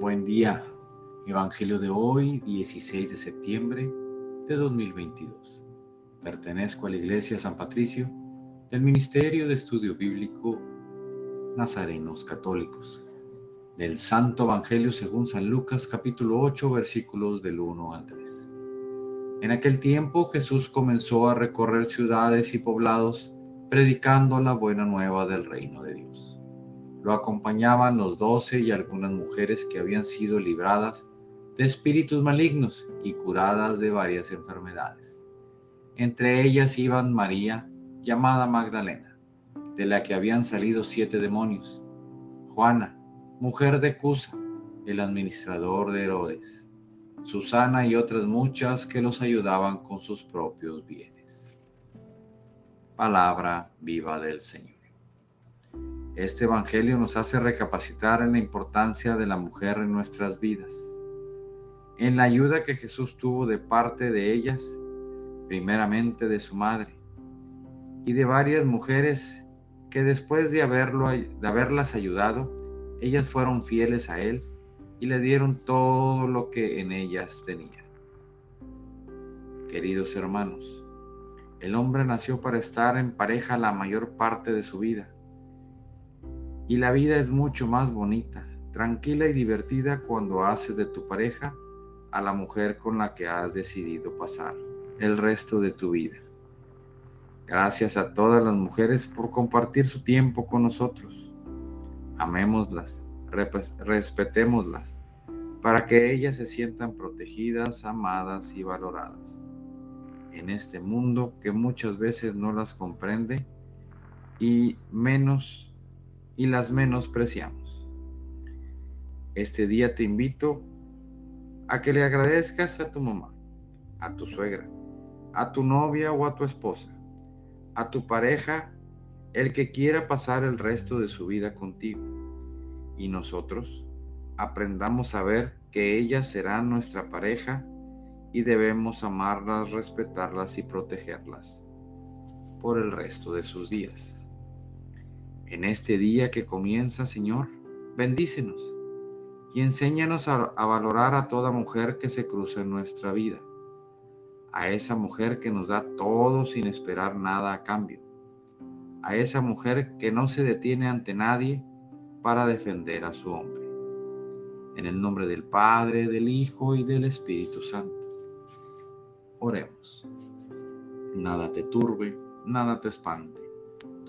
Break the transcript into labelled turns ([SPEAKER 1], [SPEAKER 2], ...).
[SPEAKER 1] Buen día. Evangelio de hoy, 16 de septiembre de 2022. Pertenezco a la Iglesia San Patricio del Ministerio de Estudio Bíblico Nazarenos Católicos. Del Santo Evangelio según San Lucas capítulo 8 versículos del 1 al 3. En aquel tiempo Jesús comenzó a recorrer ciudades y poblados predicando la buena nueva del reino de Dios. Lo acompañaban los doce y algunas mujeres que habían sido libradas de espíritus malignos y curadas de varias enfermedades. Entre ellas iban María, llamada Magdalena, de la que habían salido siete demonios, Juana, mujer de Cusa, el administrador de Herodes, Susana y otras muchas que los ayudaban con sus propios bienes palabra viva del Señor. Este Evangelio nos hace recapacitar en la importancia de la mujer en nuestras vidas, en la ayuda que Jesús tuvo de parte de ellas, primeramente de su madre, y de varias mujeres que después de, haberlo, de haberlas ayudado, ellas fueron fieles a Él y le dieron todo lo que en ellas tenía. Queridos hermanos, el hombre nació para estar en pareja la mayor parte de su vida. Y la vida es mucho más bonita, tranquila y divertida cuando haces de tu pareja a la mujer con la que has decidido pasar el resto de tu vida. Gracias a todas las mujeres por compartir su tiempo con nosotros. Amémoslas, respetémoslas, para que ellas se sientan protegidas, amadas y valoradas en este mundo que muchas veces no las comprende y menos y las menospreciamos. Este día te invito a que le agradezcas a tu mamá, a tu suegra, a tu novia o a tu esposa, a tu pareja, el que quiera pasar el resto de su vida contigo. Y nosotros aprendamos a ver que ella será nuestra pareja y debemos amarlas, respetarlas y protegerlas por el resto de sus días. En este día que comienza, Señor, bendícenos y enséñanos a, a, valorar a toda mujer que se cruza en nuestra vida, a esa mujer que nos da todo sin esperar nada a cambio, a esa mujer que no se detiene ante nadie para defender a su hombre. En el nombre del Padre, del Hijo y del Espíritu Santo. Oremos. Nada te turbe, nada te espante,